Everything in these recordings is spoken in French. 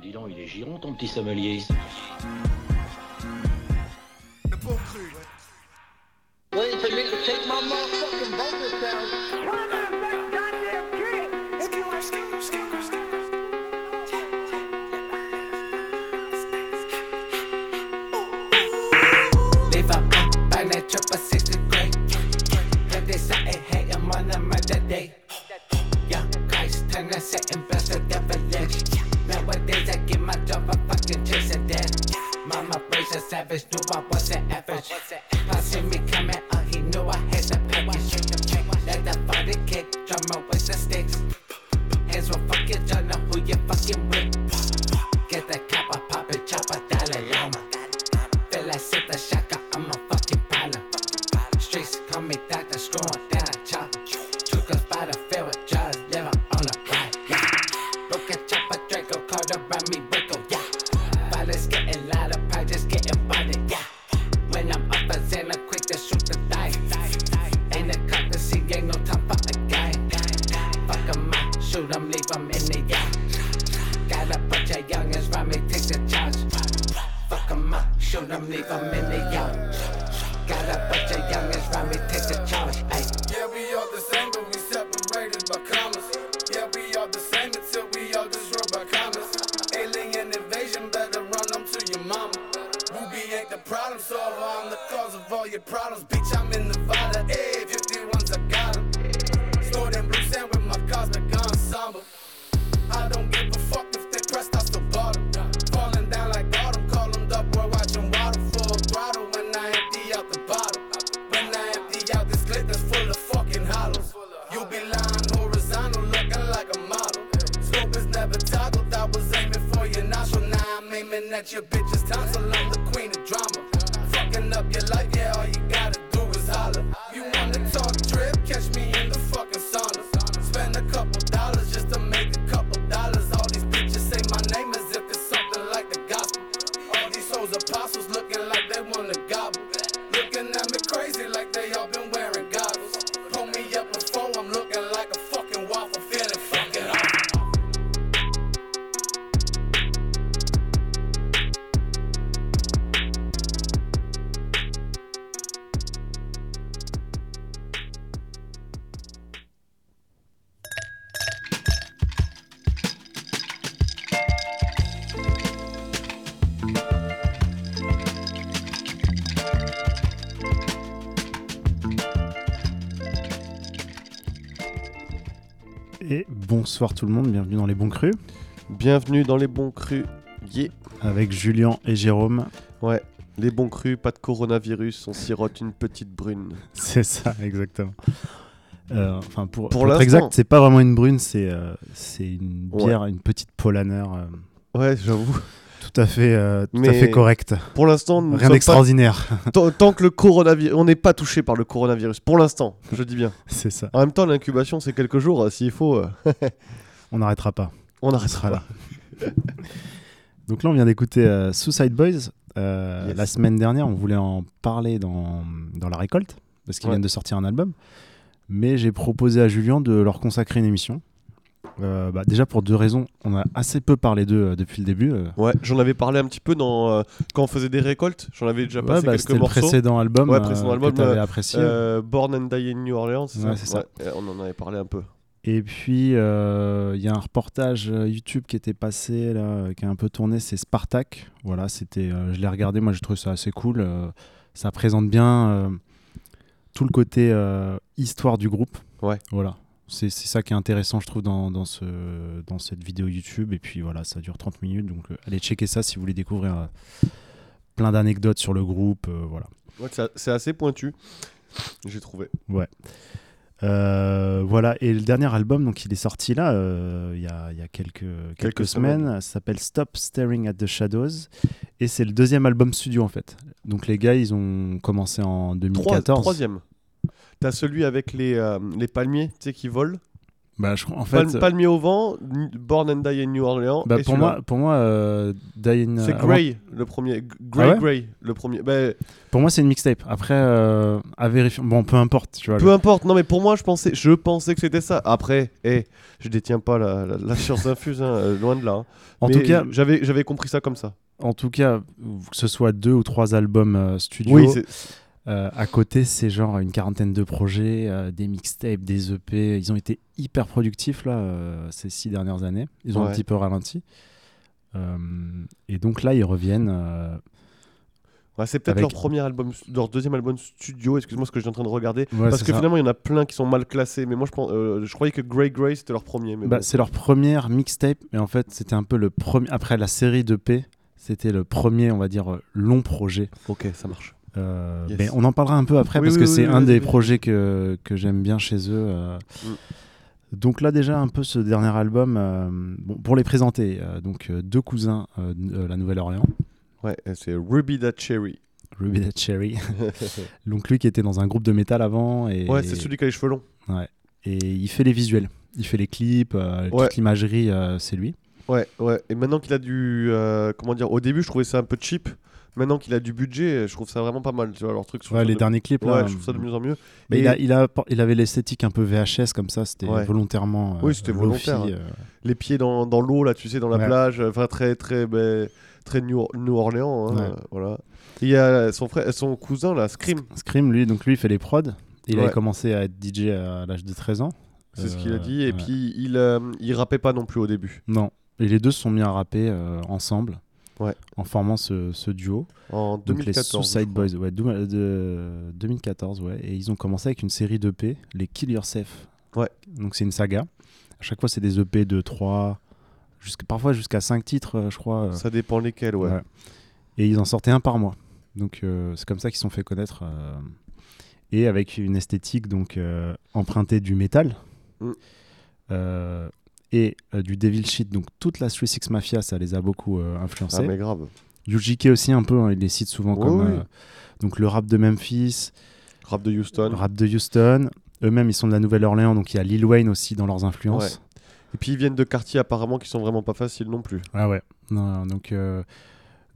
Dis donc, il est giron ton petit sommelier. At your bitch's tonsil. Bonsoir tout le monde, bienvenue dans les bons crus Bienvenue dans les bons crus. Yeah. avec Julien et Jérôme. Ouais, les bons crus, pas de coronavirus, on sirote une petite brune. C'est ça, exactement. Euh, enfin, pour, Pour pour être exact, c'est pas vraiment une brune, c'est euh, c'est une Ouais. bière, une petite Polaner, euh, Ouais, j'avoue. Tout à fait, euh, tout à Mais fait correcte. Pour l'instant, Rien d'extraordinaire, pas- tant, que le coronavirus, on n'est pas touché par le coronavirus. Pour l'instant, je dis bien. c'est ça. En même temps, l'incubation, c'est quelques jours. euh, S'il faut, euh, On n'arrêtera pas. on On arrêtera sera là. Donc là, on vient d'écouter Suicide Boys. Yes. La semaine dernière, on voulait en parler dans, dans la récolte, parce qu'ils Ouais. viennent de sortir un album. Mais j'ai proposé à Julien de leur consacrer une émission. Euh, bah, déjà pour deux raisons. On a assez peu parlé d'eux euh, depuis le début. euh. Ouais, j'en avais parlé un petit peu dans, quand on faisait des récoltes. J'en avais déjà Ouais, passé bah, quelques c'était le morceaux. précédent album, Ouais, précédent album, que tu avais apprécié. Born and Die in New Orleans. c'est Ouais, ça. Ouais, on en avait parlé un peu. Et puis, il y a un reportage YouTube qui était passé, là, qui a un peu tourné, c'est Spartak. Voilà, c'était, je l'ai regardé, moi j'ai trouvé ça assez cool. ça présente bien tout le côté histoire du groupe. Ouais. Voilà. C'est ça qui est intéressant, je trouve, dans, dans, ce, dans cette vidéo YouTube. Et puis voilà, ça dure 30 minutes. Donc euh, allez checker ça si vous voulez découvrir euh, plein d'anecdotes sur le groupe. euh, voilà. Ouais, c'est- assez pointu. J'ai trouvé. Euh, voilà, et le dernier album, donc il est sorti là, euh, il y, a, y a quelques, quelques, Quelques semaines, semaines. ça s'appelle Stop Staring at the Shadows, et c'est le deuxième album studio en fait. Donc les gars, ils ont commencé en Trois- 2014. troisième. T'as celui avec les, euh, les palmiers, tu sais, qui volent. Bah, je, en fait, Palm- Palmier au vent, Born and Die in New Orleans. bah, et pour moi, pour moi, euh, Die in- c'est Grey le premier. Grey Ah ouais Grey le premier. Bah, Pour moi, c'est une mixtape. Après, euh, à vérifier. Bon, peu importe, tu vois. peu importe. Non mais pour moi je pensais, je pensais que c'était ça. Après, eh, je détiens pas la, la, la science infuse, hein, euh, loin de là. hein. En Mais tout cas, j'avais j'avais compris ça comme ça. en tout cas, que ce soit deux ou trois albums euh, studio. Oui, c'est- Euh, à côté, c'est genre une quarantaine de projets, euh, des mixtapes, des EP. Ils ont été hyper productifs là euh, ces six dernières années. Ils ont un petit peu ralenti. Et donc là, ils reviennent. ouais, c'est peut-être Avec- leur premier album, leur deuxième album studio. Excuse-moi ce que je suis en train de regarder. ouais, Parce que ça. finalement il y en a plein qui sont mal classés. Mais moi je pense, je croyais que Grey Grey c'était leur premier. Bah, bon. c'est leur première mixtape, mais en fait, c'était un peu le premier. Après la série d'EP, c'était le premier, on va dire, long projet. ok, ça marche. Euh, Yes. mais on en parlera un peu après Oui, parce oui, que oui, c'est un des projets que, que j'aime bien chez eux. euh. Mm. Donc là déjà un peu ce dernier album, euh, bon, pour les présenter, donc deux cousins de la Nouvelle-Orléans, Ouais, c'est Ruby That Cherry. Ruby That Cherry. donc lui qui était dans un groupe de métal avant et, ouais, c'est celui qui a les cheveux longs. et il fait les visuels, il fait les clips, Ouais. toute l'imagerie, c'est lui. Ouais, ouais. Et maintenant qu'il a du. comment dire Au début, je trouvais ça un peu cheap. Maintenant qu'il a du budget, je trouve ça vraiment pas mal. Tu vois, leur truc. Ouais, les de- derniers clips Ouais, là. je trouve ça de mieux en mieux. Mais Et- il, a, il, a, il avait l'esthétique un peu VHS comme ça, c'était Ouais. volontairement. euh, Oui, c'était lofi, volontaire, euh, Les pieds dans, dans l'eau, là, tu sais, dans la plage. Enfin, très, très, ben, très New, New Orléans. hein, euh, Voilà. Et Il y a son, frère, son cousin, là, Scream. Scream, lui, donc lui, il fait les prods. Il avait commencé à être DJ à l'âge de 13 ans. C'est ce qu'il a Euh, dit. Et puis, il, euh, il rappait pas non plus au début. Non. Et les deux se sont mis à rapper euh, ensemble. Ouais. En formant ce, ce duo. En Donc les 2014. Suicide. Boys, ouais, dou- euh, de 2014, ouais. Et ils ont commencé avec une série d'EP, les Kill Yourself. Ouais. Donc c'est une saga. À chaque fois, c'est des EP de 3, jusqu'à, parfois jusqu'à 5 titres, euh, je crois. euh, Ça dépend lesquels, ouais. Ouais. Et ils en sortaient un par mois. Donc euh, c'est comme ça qu'ils se sont fait connaître. euh, et avec une esthétique donc euh, empruntée du métal Mm. Et euh, du Devil Shit. Donc toute la 36 Mafia, ça les a beaucoup euh, Ah, influencés. mais grave. UGK aussi un peu, hein, il les cite souvent Oui, comme oui. euh, donc le rap de Memphis, Rap de Houston. rap de Houston. Eux-mêmes, ils sont de la Nouvelle-Orléans, donc il y a Lil Wayne aussi dans leurs influences. Et puis, ils viennent de quartiers apparemment qui sont vraiment pas faciles non plus. Ah ouais. Non, donc, euh,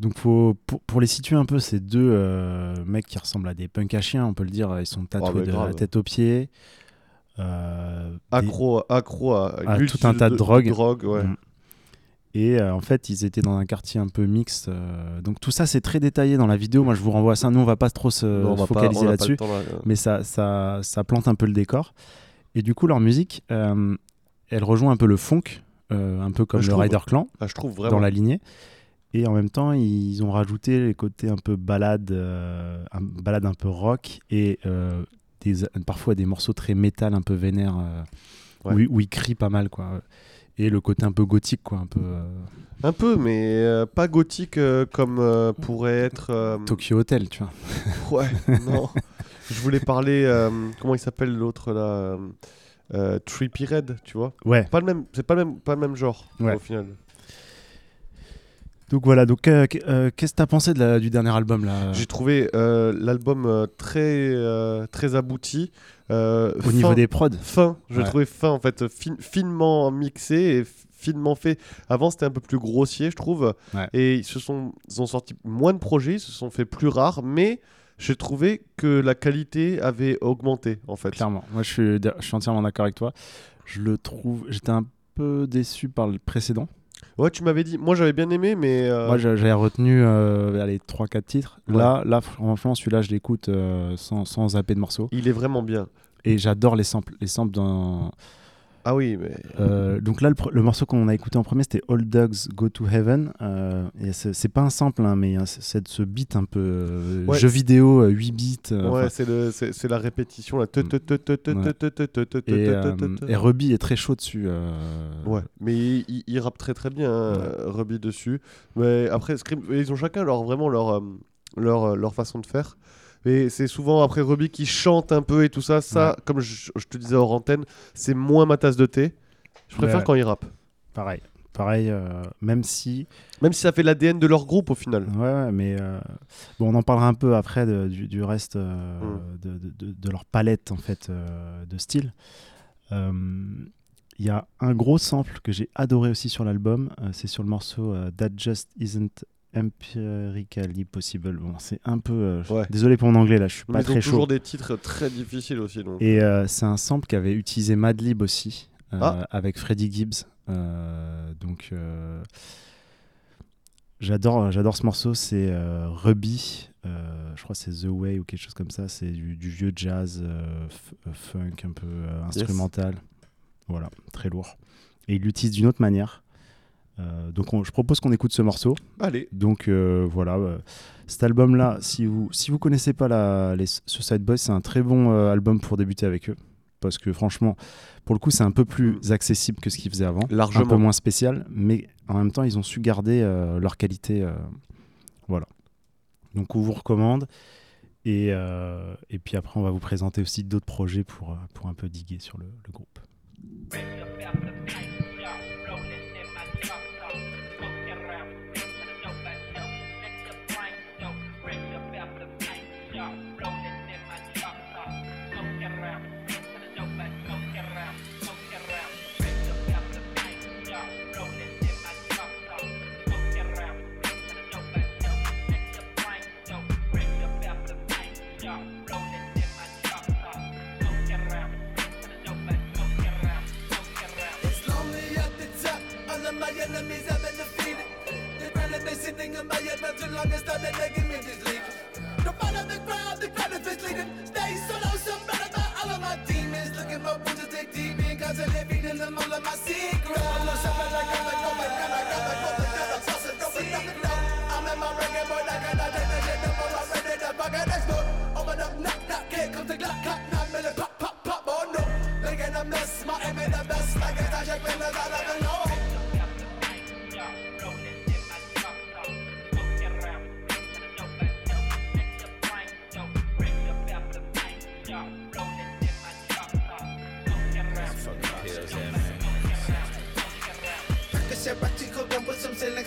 donc faut, pour, pour les situer un peu, ces deux euh, mecs qui ressemblent à des punks à chiens, on peut le dire, ils sont tatoués Ah, de grave. la tête aux pieds. Euh, des- Accro, à, tout un tas de drogues. drogue, ouais. Mm. Et euh, en fait, ils étaient dans un quartier un peu mixte. euh, donc tout ça, c'est très détaillé dans la vidéo. Moi, je vous renvoie à ça. Nous, on va pas trop se Non, focaliser là-dessus. là. mais ça, ça, ça plante un peu le décor. Et du coup, leur musique, elle rejoint un peu le funk, un peu comme Ah, le. Rider Clan Ah, je trouve vraiment. dans la lignée. Et en même temps, ils ont rajouté les côtés un peu balade, euh, un, balade un peu rock et euh, des, parfois des morceaux très métal, un peu vénère, euh, Ouais. où, ils crient pas mal, quoi. Et le côté un peu gothique, quoi, un peu euh, Un peu, mais euh, pas gothique comme pourrait être. Tokyo Hotel, tu vois. Ouais, non. Je voulais parler. comment il s'appelle l'autre là euh, Trippie Red, tu vois. Ouais. Pas le même, c'est pas le même, pas le même genre Ouais. au final. Donc voilà. Donc euh, euh, qu'est-ce que t'as pensé de la- du dernier album là? J'ai trouvé euh, l'album très, euh, très abouti. Au fin- niveau des prods? fin, je l'ai Ouais. trouvé fin en fait, fin- finement mixé et finement fait. Avant c'était un peu plus grossier, je trouve. Ouais. Et ils se sont, ils ont sorti moins de projets, ils se sont fait plus rares, mais j'ai trouvé que la qualité avait augmenté en fait. Clairement. Moi, je suis, je suis entièrement d'accord avec toi. Je le trouve. J'étais un peu déçu par le précédent. Ouais, tu m'avais dit. Moi j'avais bien aimé, mais euh, Moi, j'a- j'avais retenu euh, les 3-4 titres. Ouais. Là, là, franchement, celui-là, je l'écoute euh, sans, sans zapper de morceaux. il est vraiment bien. Et j'adore les samples. Les samples dans. Ah oui, mais Euh, donc là, le, morceau qu'on a écouté en premier, c'était All Dogs Go to Heaven. Euh, et c'est pas un sample, hein, mais hein, c'est- ce beat un peu euh, Ouais, jeu vidéo, euh, 8 bits. euh, ouais, enfin, c'est la répétition là. Ouais. et, et Ruby est très chaud dessus. Ouais, mais il, rappe très très bien, hein, Ouais. Ruby dessus. Mais après, Scream, ils ont chacun leur, vraiment leur, leur, leur façon de faire. Et c'est souvent après Ruby qui chante un peu et tout ça. Ça, comme je, je te disais hors antenne, c'est moins ma tasse de thé. Je préfère Ouais. quand ils rappent. Pareil. Pareil, euh, même si. Même si ça fait l'ADN de leur groupe au final. Ouais, mais euh, bon, on en parlera un peu après de- du, du reste euh, Mm. de, de- leur palette en fait de style. Il y a un gros sample que j'ai adoré aussi sur l'album. c'est sur le morceau That Just Isn't Empirically Possible. Bon, c'est un peu. euh, Ouais. Désolé pour mon anglais là, je suis Mais pas ils ont très toujours chaud. des titres très difficiles aussi. Donc. Et euh, c'est un sample qu'avait utilisé Madlib aussi, euh, Ah. avec Freddie Gibbs. Euh, donc, euh, j'adore, j'adore ce morceau. C'est euh, Ruby, euh, je crois que c'est The Way ou quelque chose comme ça. C'est du, du vieux jazz euh, euh, funk un peu euh, instrumental. Voilà, très lourd. Et il l'utilise d'une autre manière. Euh, donc, on- je propose qu'on écoute ce morceau. Allez, Donc euh, voilà, euh, cet album-là, si vous si vous connaissez pas la, les Suicide Boys, c'est un très bon album pour débuter avec eux. Parce que franchement, pour le coup, c'est un peu plus accessible que ce qu'ils faisaient avant. Un Largement. peu moins spécial, mais en même temps, ils ont su garder euh, leur qualité. euh, voilà. Donc on vous recommande. Et, euh, et puis après, on va vous présenter aussi d'autres projets pour, pour un peu diguer sur le, le groupe. They granted they sitting in my head not too long as time that they give me this lead. Don't follow the crowd, the crowd is misleading. Stay solo, some better about all of my demons. Looking for wounds to take deep in, constantly feeding them all of my secrets. I'm no something like I'm like, oh my god, I got like, oh my god, I'm tossing, throwing up the down. I'm in my reggae boy, like I take the shit up, I'm ready to fucking explode. Open up, knock, knock, here comes the Glock, cock, nine million, pop, pop, pop, oh no. Making a mess, my aim is the best, like it's a check, man, I don't know. Maserati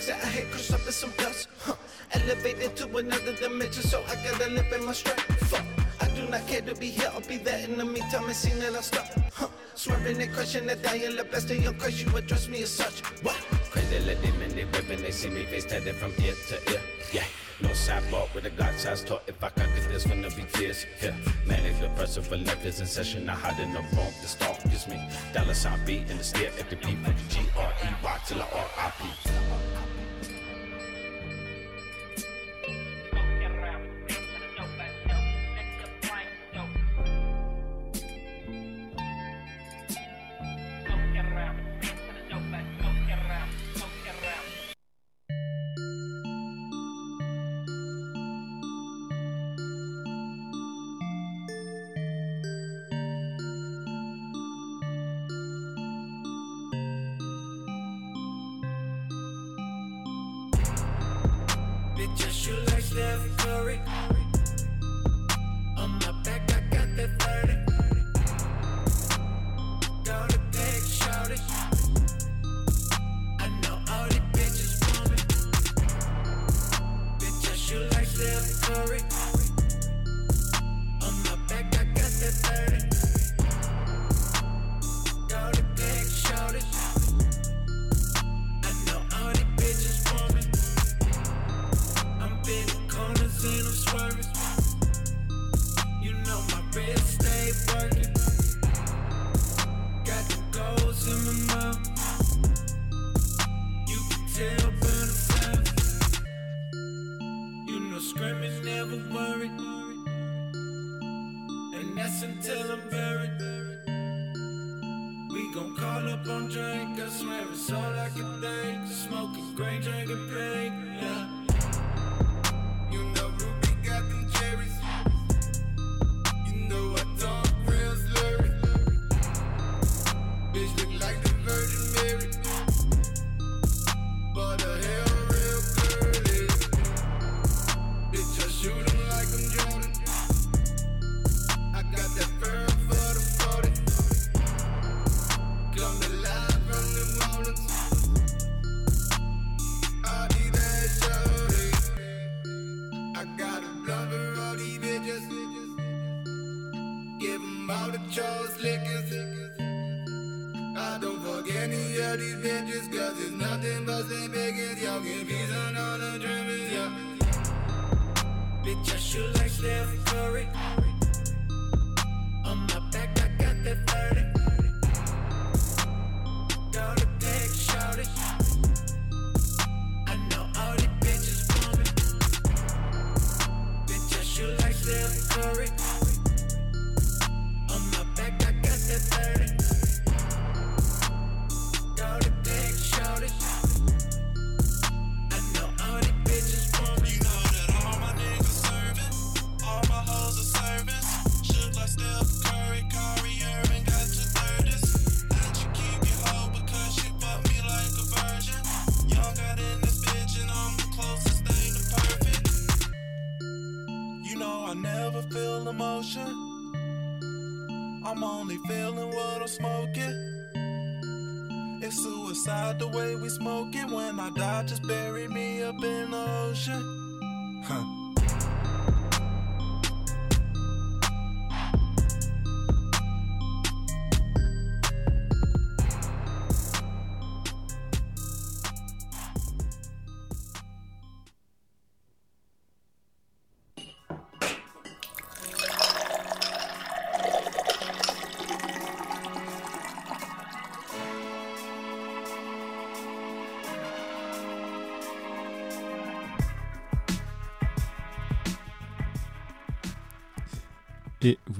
some Xanax I hit cruise up with some dust. Huh. Elevated to another dimension, so I gotta live in my strength. Fuck. I do not care to be here, I'll be there in the meantime. It seems that I'll stop. Huh. Swerving and crushing and dying, the best of your crush, you address me as such. What? Crazy let them in they whipping, they see me face tatted from ear to ear. Yeah, no sidewalk with a Glock size talk. If I cock it, there's gonna be tears. Yeah, manic depressive relentless in session. I hide in the room, the stalk is me. Dollar sign B in the stare at the beat the G R E Y till I R I P.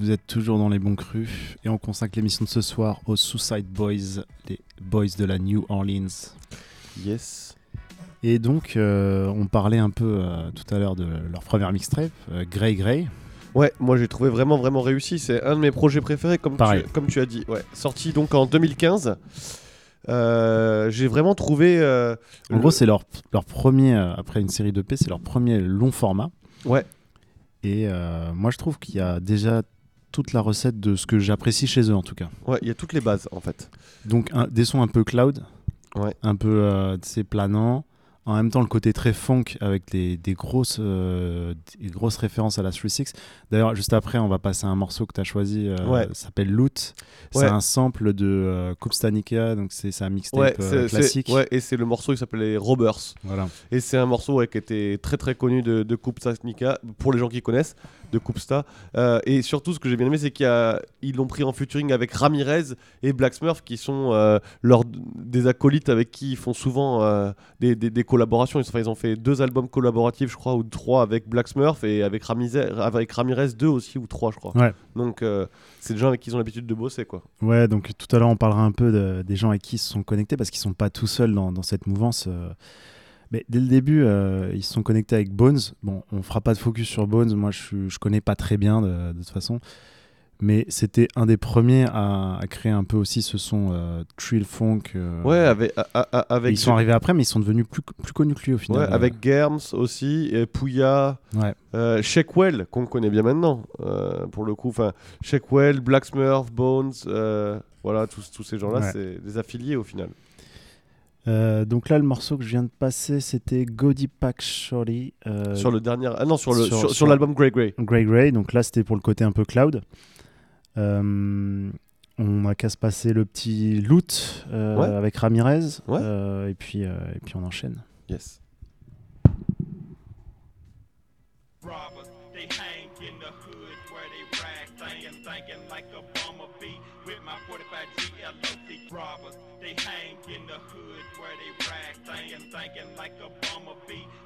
vous êtes toujours dans les bons crus. Et on consacre l'émission de ce soir aux Suicide Boys, les boys de la New Orleans. Yes. Et donc, euh, on parlait un peu euh, tout à l'heure de leur première mixtape, euh, Grey Grey. Ouais, moi j'ai trouvé vraiment vraiment réussi. C'est un de mes projets préférés, comme, Pareil. tu, comme tu as dit. Ouais. Sorti donc en 2015. Euh, j'ai vraiment trouvé. euh, En le- gros, c'est leur, leur premier, euh, après une série de P, c'est leur premier long format. Ouais. Et moi, je trouve qu'il y a déjà toute la recette de ce que j'apprécie chez eux, en tout cas. Ouais, il y a toutes les bases en fait. Donc, un- des sons un peu cloud, Ouais. un peu euh, planant. En même temps, le côté très funk avec des, des grosses, euh, des grosses références à la 3-6. D'ailleurs, juste après, on va passer à un morceau que tu as choisi, euh, Ouais. ça s'appelle Loot. C'est un sample de euh, Kupstanika, donc c'est un mixtape Ouais, euh, classique. ouais, et c'est le morceau qui s'appelait Robbers. Voilà. Et c'est un morceau qui était très très connu de, de Kupsta Nika, pour les gens qui connaissent, de Kupsta. Euh, et surtout, ce que j'ai bien aimé, c'est qu'ils l'ont pris en featuring avec Ramirez et Black Smurf, qui sont euh, leurs, des acolytes avec qui ils font souvent euh, des, des- des collaborations. Ils, enfin, ils ont fait deux albums collaboratifs, je crois, ou trois avec Black Smurf, et avec Ramirez, avec Ramirez deux aussi, ou trois, je crois. Ouais. Donc, euh, c'est des gens avec qui ils ont l'habitude de bosser, quoi. Ouais, donc tout à l'heure on parlera un peu de- des gens avec qui ils se sont connectés parce qu'ils sont pas tout seuls dans, dans cette mouvance. Euh. Mais dès le début, euh, ils se sont connectés avec Bones. Bon, on fera pas de focus sur Bones. Moi, je, je connais pas très bien de, de toute façon. Mais c'était un des premiers à, à créer un peu aussi ce son euh, trill funk. euh. Ouais, avec. a- a- a- Et avec ils sont arrivés après, mais ils sont devenus plus, plus connus que lui au final. Ouais, avec Germs aussi, et Pouya, Ouais. euh, Shakewell, qu'on connaît bien maintenant, euh, pour le coup. Enfin, Shakewell, Black Smurf, Bones, euh, voilà, tous, tous ces gens-là, Ouais. c'est des affiliés au final. Euh, donc là, le morceau que je viens de passer, c'était Gody Pack Shorty. euh, sur le dernier. Ah non, sur le sur- sur, sur sur- l'album Grey Grey. Grey Grey, donc là c'était pour le côté un peu cloud. Euh, on a qu'à se passer le petit loot euh, Ouais. avec Ramirez, Ouais. euh, et, puis, euh, et puis on enchaîne. Yes. robbers. They thinking like a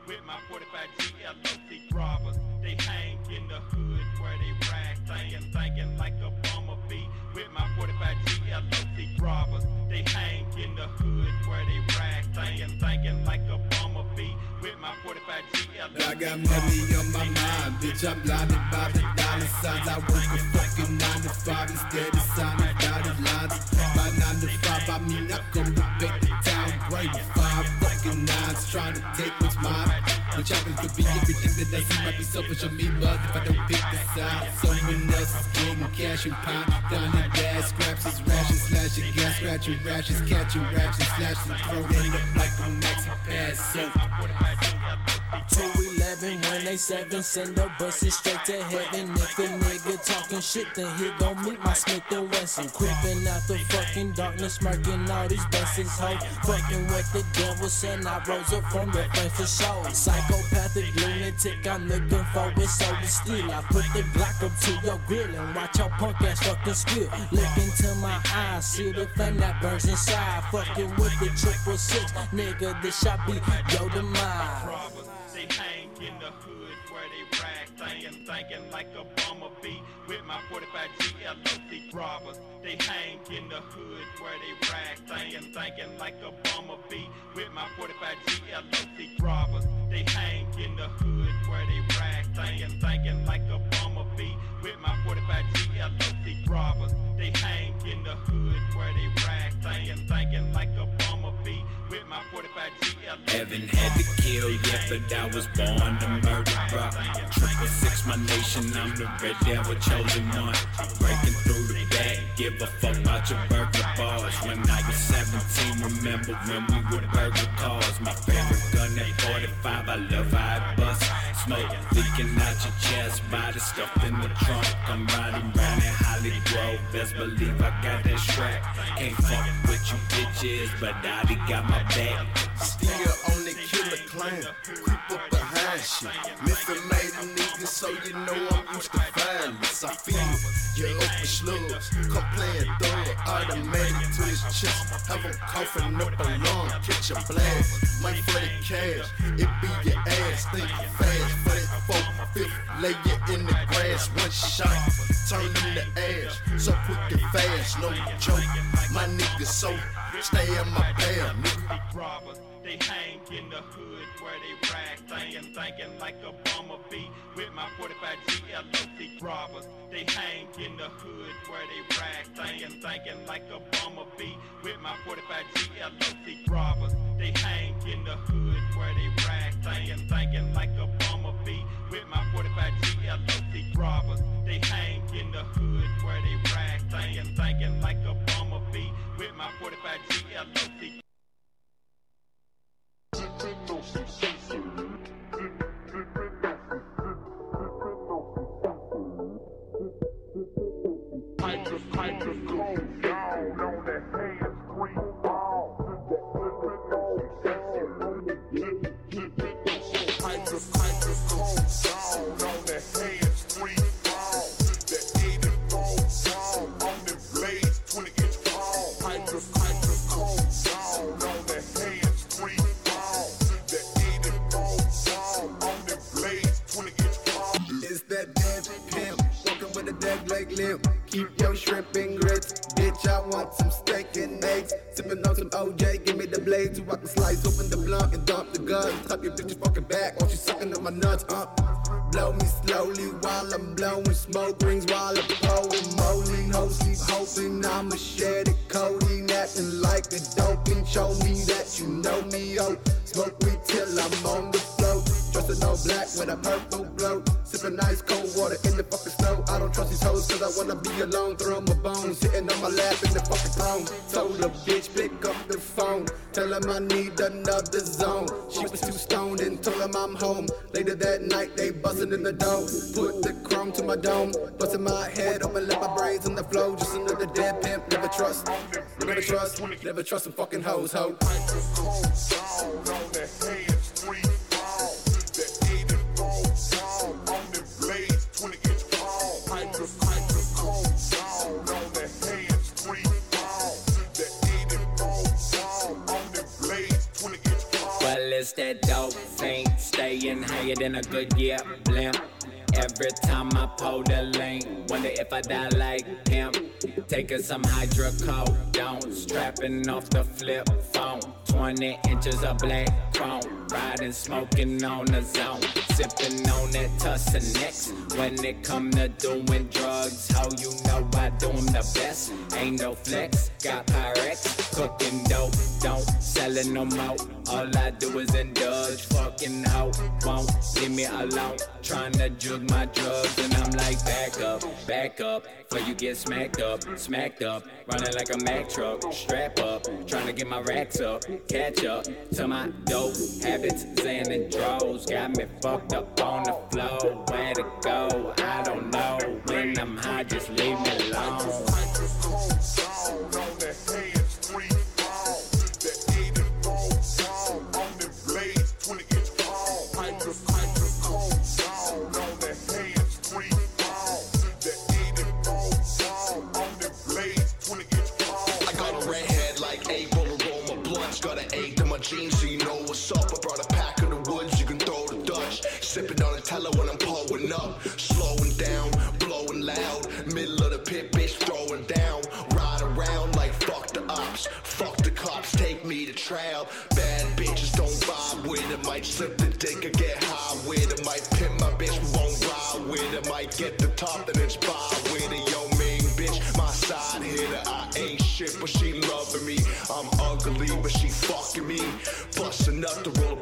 with my 45 GLOC robbers. They hang in the hood where they rag, thinking, thinking like a with my 45 GLOC robbers. They hang in the hood where they rag, thinking, thinking like a with my 45 GLOC I got money on my mind, bitch. I'm blinded by the dollar signs. I work a fucking nine to five instead of signing dotted lines. By nine to five, I mean I come to the town great. Five trying to take what's mine. Which happens to be everything that I see might be selfish of me, but if I don't pick the side, someone else is getting cash and pie. Down the gas, scraps his rations, slashing gas, scratching rashes, catching rations, slashing throat, end up like a maxi pass. So 211 when 787, send the buses straight to heaven. If a nigga talking shit, then he gon' meet my Smith and Wesson. Creeping out the fucking darkness, smirking all these blessings. Ho, fucking with the devil, son. I rose up from the flame for sure. Psychopathic lunatic, I'm looking for it, so to steal. I put the Glock up to your grill and watch your punk ass fucking spill. Look into my eyes, see the flame that burns inside. Fucking with the triple six, nigga, this shot be your demise. Thinking like a bumblebee with my 45 GLOC robbers. They hang in the hood where they rag, thinking, thinking like a bumblebee with my 45 GLOC robbers. They hang in the hood where they rag, thinking, thinking like a bumblebee with my 45 GLOC robbers. They hang in the hood where they rag, thinking, thinking like a bumblebee with my 45 GLOC Heaven had to kill, yeah, but I was born to murder. Triple six, my nation, I'm the red devil chosen one. Breaking through the back, give a fuck about your burger bars. When I was 17, remember when we were burger cars. My favorite gun at 45, I love how it bust. Smoke leaking out your chest, body stuffed in the trunk. I'm riding round in Holly Grove, best believe I got that track. Can't fuck with you bitches, but Dottie got my back. Still on the killer clan, creep up shit. Missing nigga, so you know I'm used to violence. I feel you open slugs, come playing thug, automatic to his chest. Have him coughing up a lung, catch a blast. Money for the cash, it be your ass, think fast. For that four, fifth, lay you in the grass, one shot, turn them to ash. So quick and fast, no joke. My niggas so stay in my bed, nigga. They hang in the hood where they rag, thinking, thinking like a bumblebee with my 45 GLOC robbers. They hang in the hood where they rag, thinking, thinking like a bumblebee with my 45 GLOC robbers. They hang in the hood where they rag, thinking, thinking like a bumblebee with my 45 GLOC robbers. They hang in the hood where they rag, thinking, thinking like a with my 45 GLOC techno sensation. Keep your shrimp and grits, bitch. I want some steak and eggs. Sipping on some OJ, give me the blade so I can slice open the blunt and dump the gun. Tuck your bitch's fucking back, while she sucking on my nuts, uh. Blow me slowly while I'm blowing smoke rings while I'm pulling moly. No sleep, hoping I'ma share the codeine, acting like a and Show me that you know me, oh. Smoke me till I'm on the float. Dressed in all black with a purple glow. Sipping ice cold water in the fucking snow. I don't trust these hoes cause I wanna be alone. Throw my bones, sitting on my lap in the fucking throne. Told the bitch, pick up the phone. Tell him I need another zone. She was too stoned and told him I'm home. Later that night, they bustin' in the door. Put the chrome to my dome. Bustin' my head open, let my brains on the flow. Just another dead pimp, never trust. Never trust, never trust some fucking hoes, ho. It's that dope thing, staying higher than a good year blimp. Every time I pull the link, wonder if I die like pimp. Taking some hydrocodone, strapping off the flip phone. 20 inches of black chrome, riding, smoking on the zone. Sipping on that Tussanex. When it come to doing drugs, how you know I do 'em the best? Ain't no flex, got Pyrex, cooking dope, don't sell it no more. All I do is indulge, fucking out, won't leave me alone. Trying to jug my drugs, and I'm like, back up, back up, you get smacked up, smacked up, running like a Mack truck, strap up, trying to get my racks up, catch up to my dope, habits, Xan and droves. Got me fucked up on the floor. Where to go? I don't know. When I'm high, just leave me alone. Top, by with it. Yo, main bitch, my side hitter. I ain't shit, but she loving me. I'm ugly, but she fucking me. Busting up the roll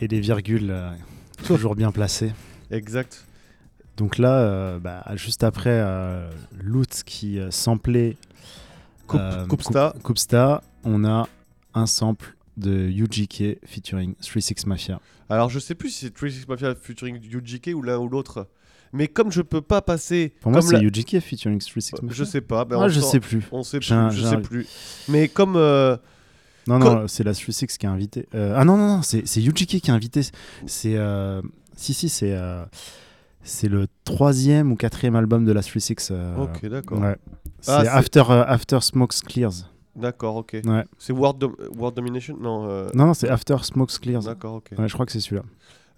Et les virgules euh, toujours bien placées. Exact. Donc là, euh, bah, juste après euh, Lutz qui samplait Coupsta. Coup- Coupsta, on a un sample de UGK featuring 36 Mafia. Alors je sais plus si c'est 36 Mafia featuring UGK ou l'un ou l'autre. Mais comme je peux pas passer. Pour moi, c'est la- UGK featuring 36 Mafia. Je sais pas. ben, Ah, je s'en- sais plus. On sait plus. Un- je sais un- plus. Mais comme. euh, Non, non, Comme- c'est la 36 qui a invité. Euh, ah non, non, non, c'est UGK qui a invité. C'est. euh, Si, si, c'est. euh, C'est le troisième ou quatrième album de la 36. euh, Ok, d'accord. Ouais. C'est Ah, c'est- After, euh, After Smokes Clears. D'accord, ok. Ouais. C'est World, World Domination? Non. euh, Non, non, c'est After Smokes Clears. D'accord, ok. Ouais, je crois que c'est celui-là.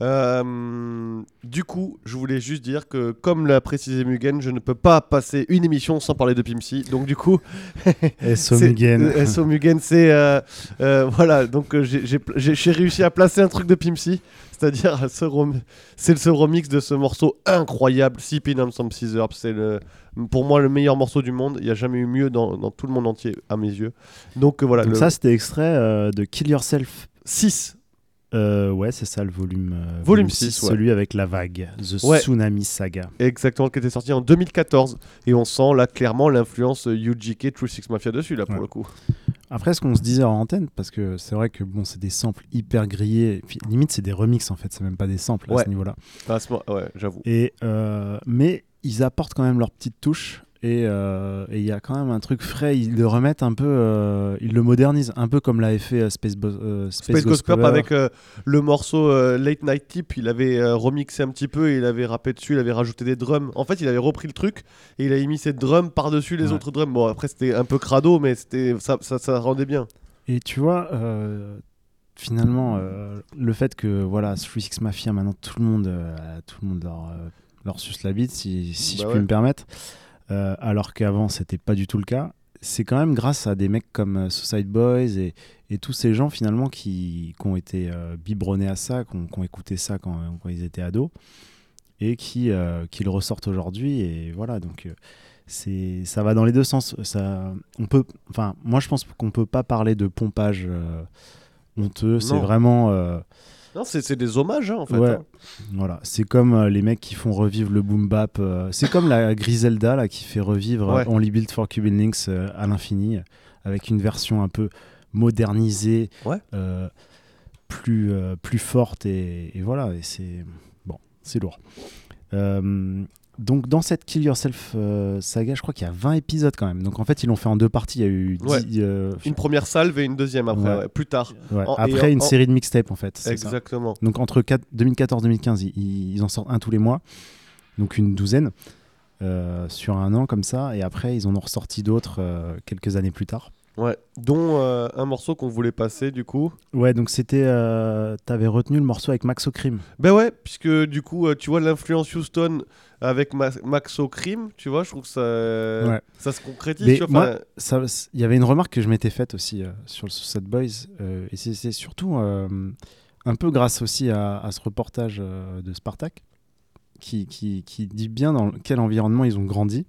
Euh, du coup, je voulais juste dire que, comme l'a précisé Mugen, je ne peux pas passer une émission sans parler de Pimsy. Donc, du coup. SO Mugen. euh, SO Mugen, c'est. euh, euh, voilà, donc j'ai- réussi à placer un truc de Pimsy. C'est-à-dire, ce c'est ce remix de ce morceau incroyable, Sipping on Some Scissors. C'est le, pour moi le meilleur morceau du monde. Il n'y a jamais eu mieux dans, dans tout le monde entier, à mes yeux. Donc, voilà. Donc le- ça, c'était extrait de Kill Yourself 6. Ouais, c'est ça le volume. euh, Volume 6, ouais. Celui avec la vague. The Ouais. Tsunami Saga. Exactement, qui était sorti en 2014. Et on sent là clairement l'influence euh, UGK True Six Mafia dessus, là, pour Ouais. le coup. Après, ce qu'on se disait en antenne, parce que c'est vrai que bon, c'est des samples hyper grillés. et puis, limite, c'est des remixes en fait, c'est même pas des samples à ce niveau-là. À ce moment- ouais, j'avoue. Et euh, mais ils apportent quand même leur petite touche. Et euh, et il y a quand même un truc frais. Ils le remettent un peu, euh, ils le modernisent un peu comme l'avait fait euh, Space, Space, Space Ghost Club avec le morceau Late Night Tip, il avait remixé un petit peu et il avait rappé dessus, il avait rajouté des drums. En fait, il avait repris le truc et il avait mis ses drums par-dessus les Ouais. autres drums. Bon, après, c'était un peu crado, mais c'était ça, ça, ça rendait bien. Et tu vois, finalement, euh, le fait que voilà, 36 Mafia, maintenant tout le monde, euh, tout le monde leur, euh, leur suce la bite, si, si Bah je ouais. puis me permettre, euh, alors qu'avant c'était pas du tout le cas. C'est quand même grâce à des mecs comme euh, Suicide Boys et, et tous ces gens finalement qui, qui ont été euh, biberonnés à ça, qui ont, qui ont écouté ça quand, quand ils étaient ados et qui, euh, qui le ressortent aujourd'hui. Et voilà, donc c'est ça va dans les deux sens. Ça, on peut, enfin, moi je pense qu'on peut pas parler de pompage honteux. C'est vraiment, Non, c'est c'est des hommages, hein, en fait. ouais, hein. voilà. C'est comme euh, les mecs qui font revivre le boom bap. euh, c'est comme la Griselda là qui fait revivre euh, Ouais. Only Built for Cuban Links euh, à l'infini avec une version un peu modernisée. Ouais. plus, plus forte et, et voilà, et c'est bon, c'est lourd. Donc dans cette Kill Yourself euh, saga, je crois qu'il y a 20 épisodes quand même. Donc en fait, ils l'ont fait en deux parties. Il y a eu Ouais. euh, Une première salve et une deuxième après, Ouais. plus tard. ouais, En- et après en- une en- série de mixtapes en fait. ça. Exactement. Donc entre 2014-2015, ils, ils en sortent un tous les mois, donc une douzaine euh, sur un an comme ça. Et après, ils en ont ressorti d'autres quelques années plus tard. Ouais. Dont euh, un morceau qu'on voulait passer du coup. Ouais, donc c'était. euh, T'avais retenu le morceau avec Max O'Crim. Ben ouais, puisque du coup, euh, tu vois l'influence Houston avec Ma- Maxo Crime, tu vois, je trouve que ça, Ouais. ça se concrétise. Mais tu vois, moi, ça- c- il y avait une remarque que je m'étais faite aussi euh, sur le Suicide Boys, euh, et c'est surtout euh, un peu grâce aussi à, à ce reportage euh, de Spartak, qui, qui, qui dit bien dans quel environnement ils ont grandi.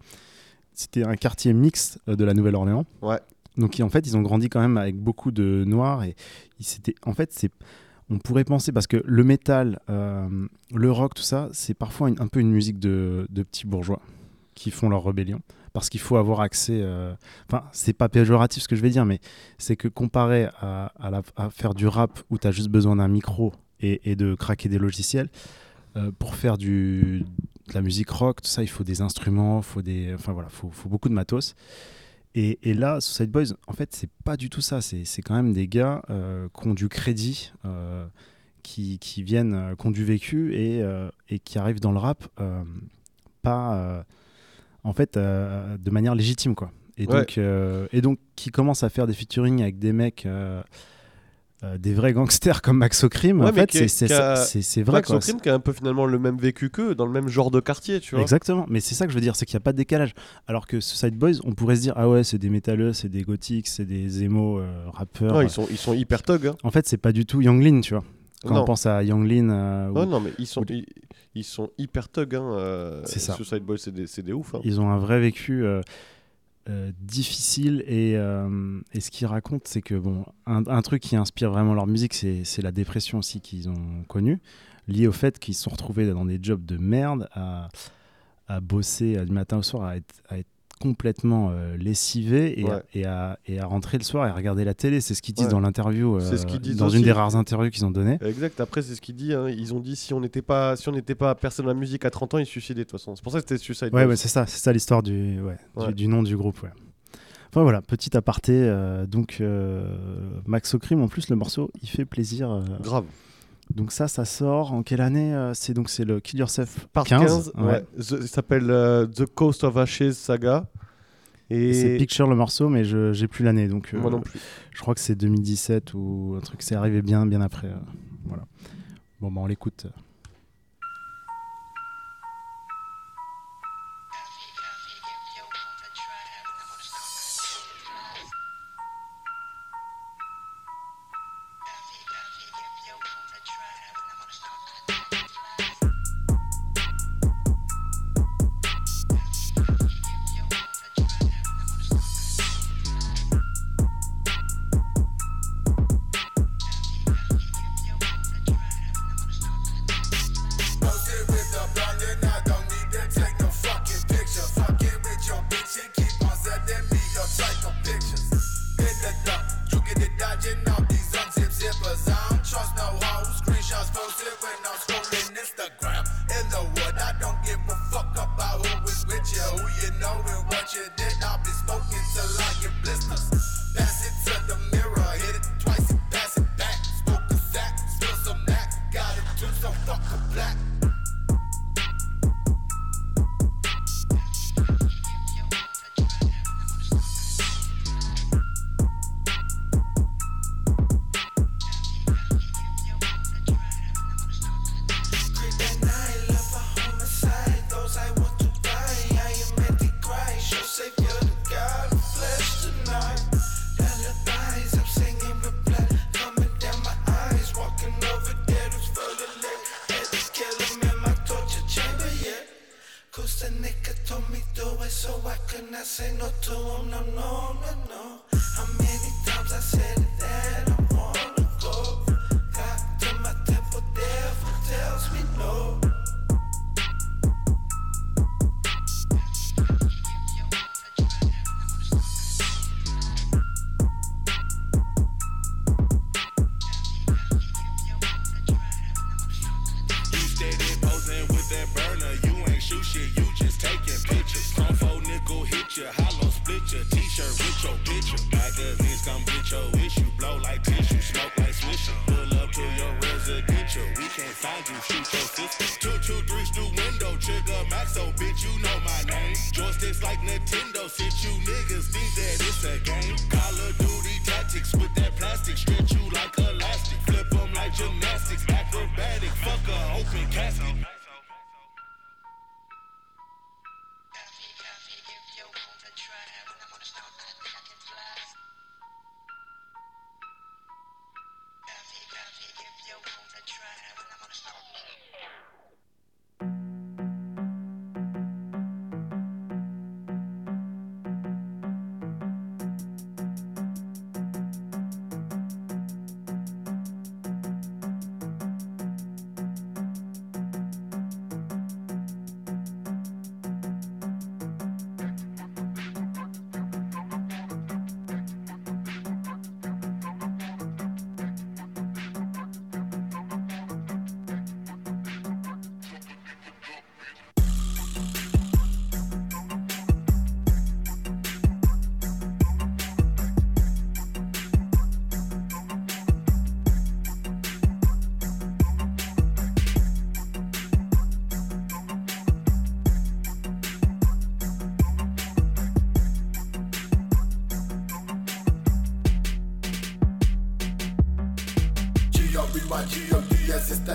C'était un quartier mixte euh, de la Nouvelle-Orléans. Ouais. Donc en fait, ils ont grandi quand même avec beaucoup de noirs et s'étaient- en fait, c'est on pourrait penser parce que le métal, euh, le rock, tout ça, c'est parfois un peu une musique de, de petits bourgeois qui font leur rébellion parce qu'il faut avoir accès. euh, Enfin, c'est pas péjoratif ce que je vais dire, mais c'est que comparé à, à faire du rap où tu as juste besoin d'un micro et, et de craquer des logiciels, euh, pour faire du, de la musique rock, tout ça, il faut des instruments, faut des, enfin voilà, faut, faut beaucoup de matos. Et, et là, Suicide Boys, en fait, c'est pas du tout ça. C'est c'est quand même des gars euh, qui ont du crédit, euh, qui, qui viennent, euh, qui ont du vécu et, euh, et qui arrivent dans le rap pas, en fait, de manière légitime, quoi. Et Ouais. donc, et donc, qui commencent à faire des featuring avec des mecs. Euh, des vrais gangsters comme Max O'Crim, Ouais, en fait, c'est- vrai. Maxo quoi. Crime qui a un peu finalement le même vécu qu'eux, dans le même genre de quartier, tu vois. Exactement, mais c'est ça que je veux dire, c'est qu'il n'y a pas de décalage. Alors que Suicide Boys, on pourrait se dire, ah ouais, c'est des métalleux, c'est des gothiques, c'est des émo euh, rappeurs. Non, ils sont, ils sont hyper thug. Hein. En fait, c'est pas du tout Younglin, tu vois. Quand Non. on pense à Younglin. euh, ou- non, mais ils sont, ou- ils, ils sont hyper thug. Hein, euh, C'est ça. Suicide Boys, c'est des, des ouf. Hein. Ils ont un vrai vécu euh, difficile et, euh, et ce qu'ils racontent, c'est que bon, un, truc qui inspire vraiment leur musique, c'est la dépression aussi qu'ils ont connue, liée au fait qu'ils se sont retrouvés dans des jobs de merde, à, à bosser du matin au soir, à à être complètement euh, lessivés et, Ouais. à, et, à, et à rentrer le soir et à regarder la télé. C'est ce qu'ils disent Ouais. dans l'interview, euh, qu'ils disent dans aussi. une des rares interviews qu'ils ont données. Exact. Après, c'est ce qu'il dit. hein. Ils ont dit si on n'était pas, si on n'était pas personne de la musique à 30 ans, ils se suicidaient de toute façon. C'est pour ça que c'était Suicide Ouais, ouais, c'est ça, c'est ça l'histoire du, ouais, du- du, nom du groupe. Ouais. Enfin voilà, petit aparté. euh, donc euh, Max O'Crim, en plus, le morceau, il fait plaisir. Grave. Donc ça, ça sort en quelle année euh, C'est donc c'est le Kill Yourself Part 15. 15, ouais. The- s'appelle euh, The Coast of Ashes Saga. Et C'est Picture le morceau, mais je j'ai plus l'année. Donc euh, moi non plus. je crois que c'est 2017 ou un truc. C'est arrivé bien, bien après. euh, voilà. Bon, bah on l'écoute.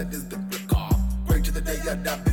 That is the car. Bring to the day of that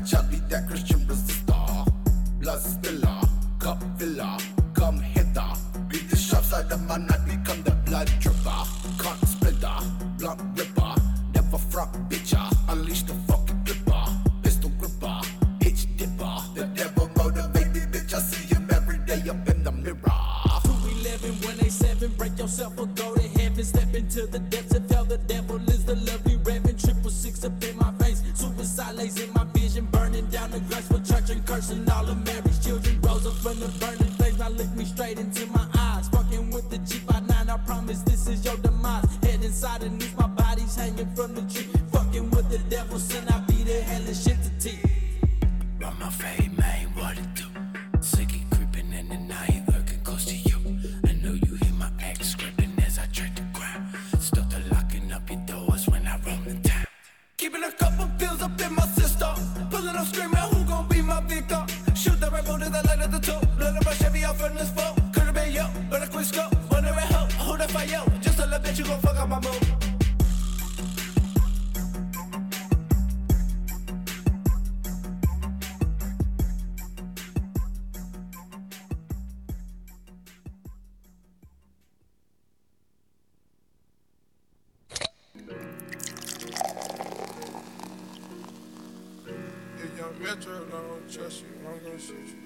If young Metro don't trust you, I'm gonna shoot you.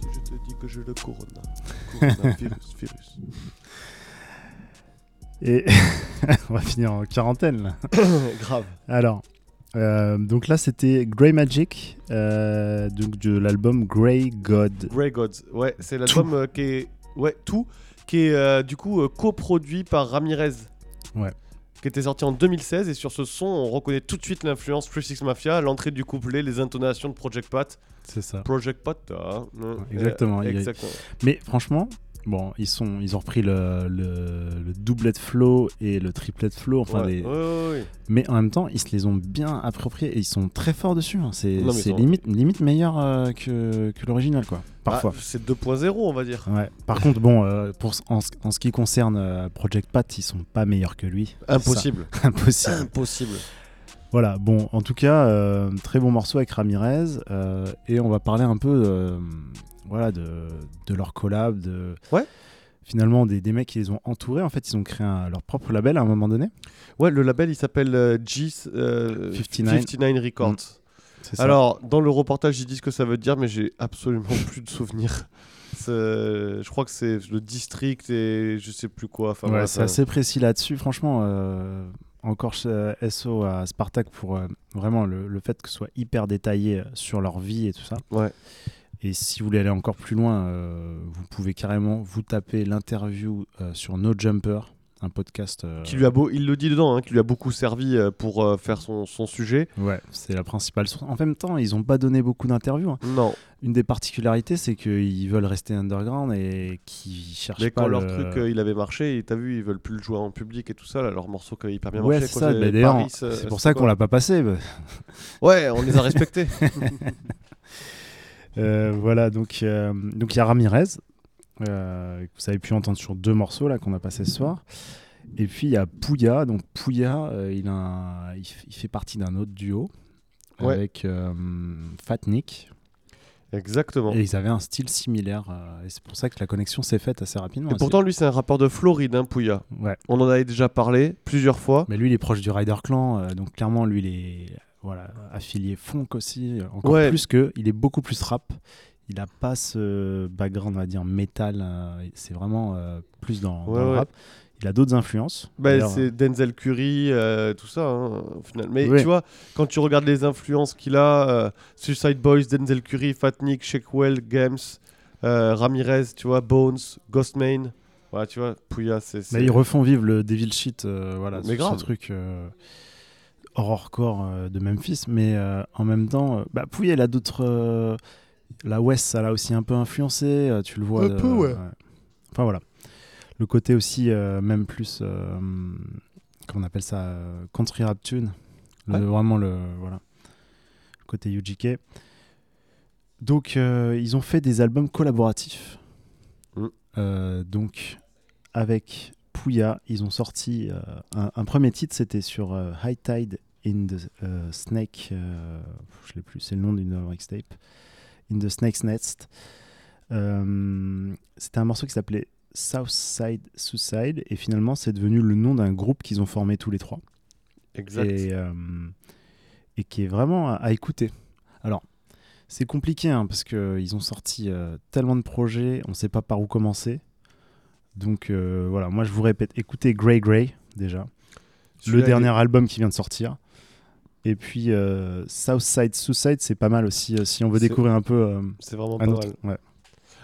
Si je te dis que j'ai le corona. Coronavirus, virus. Et on va finir en quarantaine là. Grave. Alors, euh, donc là c'était Grey Magic, euh, donc de l'album Grey God. Grey Gods, ouais, c'est l'album euh, qui est. Ouais, tout. Qui est euh, du coup euh, coproduit par Ramirez. Ouais. Qui était sorti en 2016. Et sur ce son, on reconnaît tout de suite l'influence 36 Mafia, l'entrée du couplet, les intonations de Project Pat. C'est ça. Project Pat, hein. Exactement. Euh, y a- exactement. Mais franchement, bon, ils, sont, ils ont repris le, le, le doublet de flow et le triplet de flow. Enfin, Ouais, les- ouais, ouais, ouais. Mais en même temps, ils se les ont bien appropriés et ils sont très forts dessus. hein. C'est limite, limite meilleur euh, que, que l'original, quoi. Parfois. Ah, c'est 2.0, on va dire. Ouais. Par contre, bon, euh, pour, en, ce- en ce qui concerne euh, Project Pat, ils sont pas meilleurs que lui. Impossible. Impossible. Impossible. Voilà, bon, en tout cas, euh, très bon morceau avec Ramirez. euh, et on va parler un peu euh, voilà, de, de leur collab. De, Ouais. Finalement, des, des mecs qui les ont entourés. En fait, ils ont créé un- leur propre label à un moment donné. Ouais, le label il s'appelle euh, euh, 59. 59 Records. Mm. Ça. Alors, dans le reportage, ils disent ce que ça veut dire, mais j'ai absolument plus de souvenirs. Je crois que c'est le district et je sais plus quoi. Enfin, Ouais, bref, c'est euh, assez précis là-dessus. Franchement, euh, encore chez- SO à Spartak pour euh, vraiment le, le fait que ce soit hyper détaillé sur leur vie et tout ça. Ouais. Et si vous voulez aller encore plus loin, euh, vous pouvez carrément vous taper l'interview euh, sur No Jumper un podcast. euh, Qui lui a beau, il le dit dedans, hein, qui lui a beaucoup servi euh, pour euh, faire son, son sujet. Ouais, c'est la principale source. En même temps, ils n'ont pas donné beaucoup d'interviews. hein. Non. Une des particularités, c'est qu'ils veulent rester underground et qu'ils cherchent Mais pas quand leur le- truc il avait marché, t'as vu, ils veulent plus le jouer en public et tout ça, là, leur morceau qui a hyper bien Ouais, marché. c'est bah, c'est pour ça qu'on l'a pas passé. bah. Ouais, on les a respectés. Euh, voilà, donc euh, donc il y a Ramirez, euh, que vous avez pu entendre sur deux morceaux là qu'on a passé ce soir. Et puis il y a Pouya. Donc Pouya, il, a un- il, fait partie d'un autre duo Ouais. avec Fat Nick. Exactement. Et ils avaient un style similaire. euh, et c'est pour ça que la connexion s'est faite assez rapidement. Et pourtant, lui, c'est un rappeur de Floride, hein, Pouya. Ouais. On en avait déjà parlé plusieurs fois. Mais lui, il est proche du Rider Clan, euh, donc clairement, lui, il est voilà, affilié funk aussi, euh, encore Ouais. plus que. Il est beaucoup plus rap. Il a pas ce background, on va dire, métal. euh, c'est vraiment euh, plus dans, dans Ouais, le rap. Il a d'autres influences. Bah, c'est Denzel Curry, euh, tout ça, hein, au final. Mais tu vois, quand tu regardes les influences qu'il a, euh, Suicide Boys, Denzel Curry, Fat Nick, Shakewell, Games, euh, Ramirez, tu vois, Bones, Ghostman. Voilà, tu vois, Pouya, c'est. bah, c'est- ils refont vivre le Devil Shit, euh, voilà, Mais ce, grave. ce truc euh, horrorcore euh, de Memphis. Mais euh, en même temps, euh, bah, Pouya, il a d'autres. euh, la West, ça l'a aussi un peu influencé, tu le vois. Un peu, ouais. Enfin voilà. Le côté aussi, euh, même plus. euh, comment on appelle ça euh, Country Rap Tune. Le- Ouais. Vraiment le. Voilà. Le côté UGK. Donc, euh, ils ont fait des albums collaboratifs. Mm. Euh, donc, avec Pouya, ils ont sorti euh, un, un premier titre, c'était sur euh, High Tide in the euh, Snake. euh, je l'ai plus, c'est le nom d'une mixtape. In the Snake's Nest. Euh, c'était un morceau qui s'appelait Southside Suicide et finalement c'est devenu le nom d'un groupe qu'ils ont formé tous les trois Exact. et, euh, et qui est vraiment à, à écouter. Alors, c'est compliqué hein, parce qu'ils ont sorti tellement de projets, on ne sait pas par où commencer. Donc voilà, moi je vous répète, écoutez Grey Grey déjà, le dernier album qui vient de sortir. Et puis euh, Southside Suicide, c'est pas mal aussi euh, si on veut découvrir un peu. euh, C'est vraiment pas autre- mal. ouais.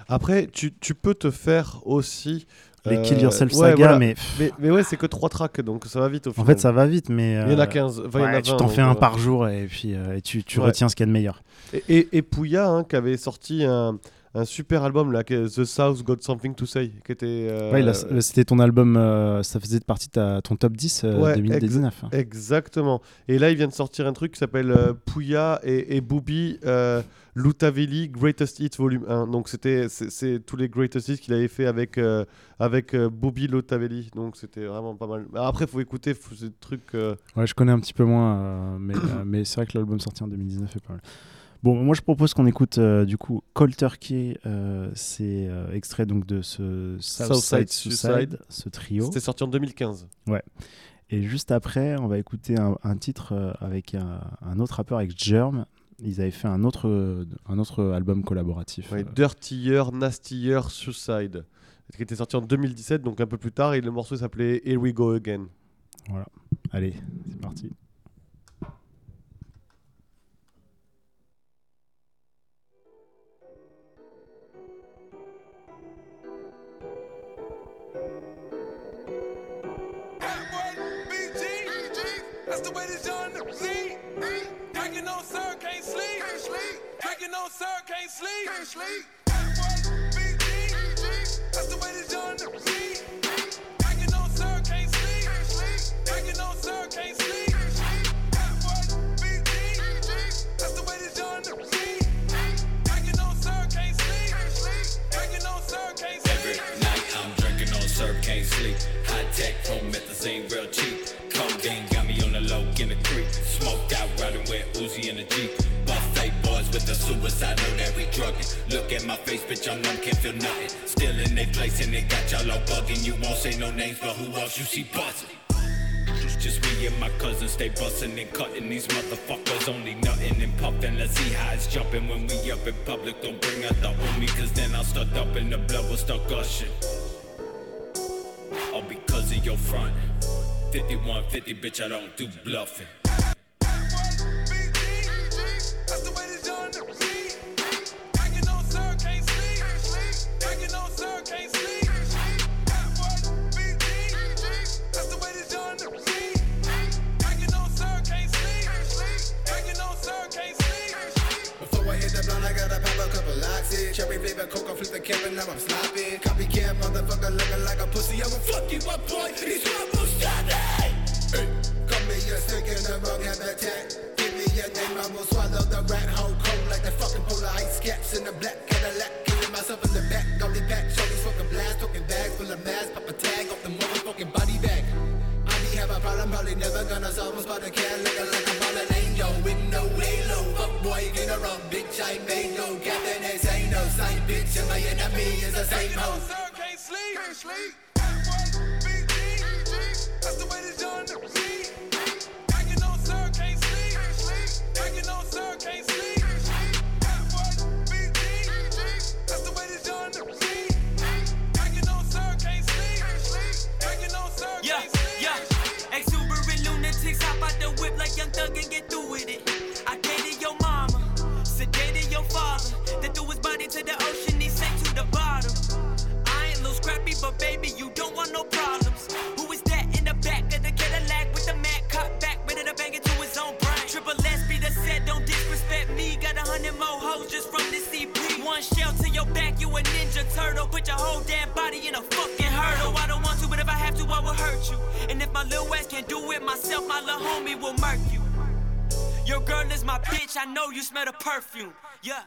Après, tu, tu peux te faire aussi. Les Kill Yourself ouais, Saga, voilà. mais- mais. Mais ouais, c'est que 3 tracks, donc ça va vite au En final. fait, ça va vite, mais. Il y en a euh, 15, enfin, il y en a ouais, Tu 20, t'en fais un euh, par jour et puis euh, et tu, retiens ce qu'il y a de meilleur. Et, et, et Pouya, hein, qui avait sorti un, un super album, là, The South Got Something to Say, qui était. euh, Ouais, a- c'était ton album, euh, ça faisait partie de ta- ton top 10 euh, Ouais, 2019. hein. ex- exactement. Et là, il vient de sortir un truc qui s'appelle euh, Pouya et, et Booby euh, Lutavelli Greatest Hits Volume 1. Donc, c'était c'est- tous les Greatest Hits qu'il avait fait avec, euh, avec euh, Booby Lutavelli. Donc, c'était vraiment pas mal. Après, faut écouter, faut, des trucs. euh, Ouais, je connais un petit peu moins, euh, mais, euh, mais c'est vrai que l'album sorti en 2019 est pas mal. Bon, moi je propose qu'on écoute euh, du coup Cold Turkey, euh, c'est euh, extrait donc de ce Southside Suicide, ce trio. C'était sorti en 2015. Ouais. Et juste après, on va écouter un, un titre avec un, un autre rappeur, avec Germ. Ils avaient fait un autre, un autre album collaboratif. Ouais, Dirtier, Nastier, Suicide. Qui était sorti en 2017, donc un peu plus tard. Et le morceau s'appelait Here We Go Again. Voilà. Allez, c'est parti. That's the way this young nigga lead. Drinking on sir, can't sleep. Drinking on sir, can't sleep. Can't sleep. That's the way this young lead. Drinking on sir, can't sleep. Drinking on sir, can't sleep. That's the way this young nigga lead. Drinking on sir, can't sleep. Drinking on sir, can't sleep. Every night I'm drinking on syrup, can't sleep. High tech, promethazine, real Uzi in the Jeep. Buffet boys with the suicide, know that we drugging. Look at my face, bitch, I'm numb, can't feel nothing. Still in they place and they got y'all all bugging. You won't say no names, but who else you see buzzing? Just me and my cousin stay bustin' and cutting these motherfuckers only nothing and puffin'. Let's see how it's jumpin' when we up in public. Don't bring out the homie, cause then I'll start dumping the blood will start gushing. All because of your front. 5150, bitch, I don't do bluffing. bitch and my enemy is the same hoe. Can't sleep. word, don't put your whole damn body in a fucking hurdle. I don't want to, but if I have to, I will hurt you. And if my little ass can't do it myself, my little homie will murk you. Your girl is my bitch, I know you smell the perfume. Yeah.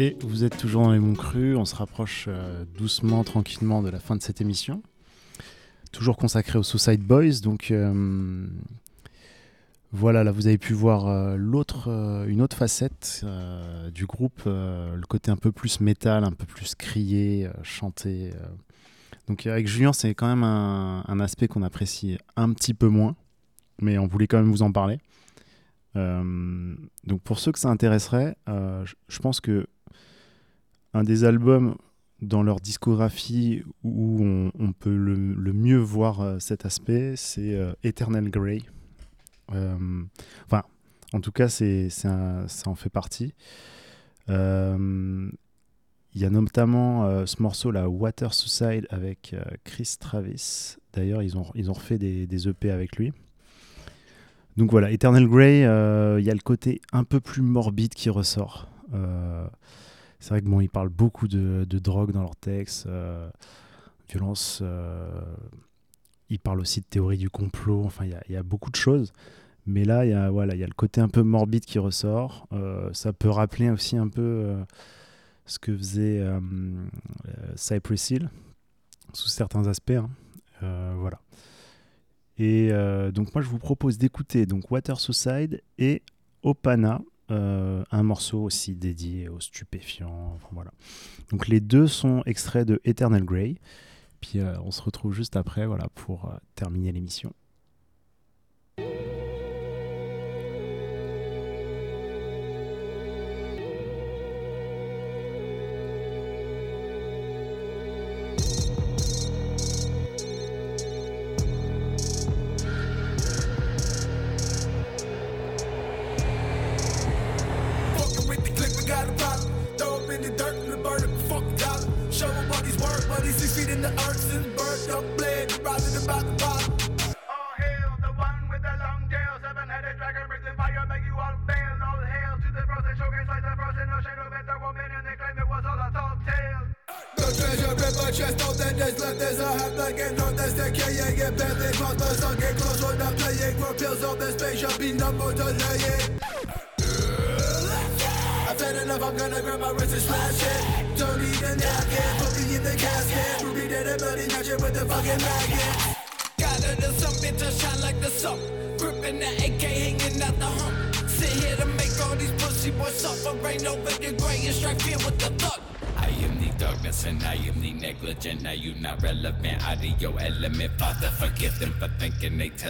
Et vous êtes toujours dans les monts crus, on se rapproche euh, doucement, tranquillement de la fin de cette émission. Toujours consacrée aux Suicide Boys, donc euh, voilà, là vous avez pu voir euh, l'autre, une autre facette du groupe, le côté un peu plus métal, un peu plus crié, chanté. Donc avec Julien, c'est quand même un, aspect qu'on apprécie un petit peu moins, mais on voulait quand même vous en parler. Donc pour ceux que ça intéresserait, je pense que un des albums dans leur discographie où on, peut le, mieux voir euh, cet aspect, c'est euh, Eternal Grey. Euh, enfin, en tout cas, ça en fait partie. Il y a notamment ce morceau, Water Suicide, avec Chris Travis. D'ailleurs, ils ont, refait des, EP avec lui. Donc voilà, Eternal Grey, il y a le côté un peu plus morbide qui ressort. C'est vrai que bon, ils parlent beaucoup de, drogue dans leurs textes, euh, violence. euh, ils parlent aussi de théorie du complot. Enfin, il y a- beaucoup de choses. Mais là, il y a voilà, il y a le côté un peu morbide qui ressort. Euh, ça peut rappeler aussi un peu euh, ce que faisait Cypress Hill sous certains aspects. hein. Voilà. Et donc moi je vous propose d'écouter Water Suicide et Opana, euh, un morceau aussi dédié aux stupéfiants. Voilà. Donc les deux sont extraits de Eternal Grey. Puis euh, on se retrouve juste après voilà, pour euh, terminer l'émission.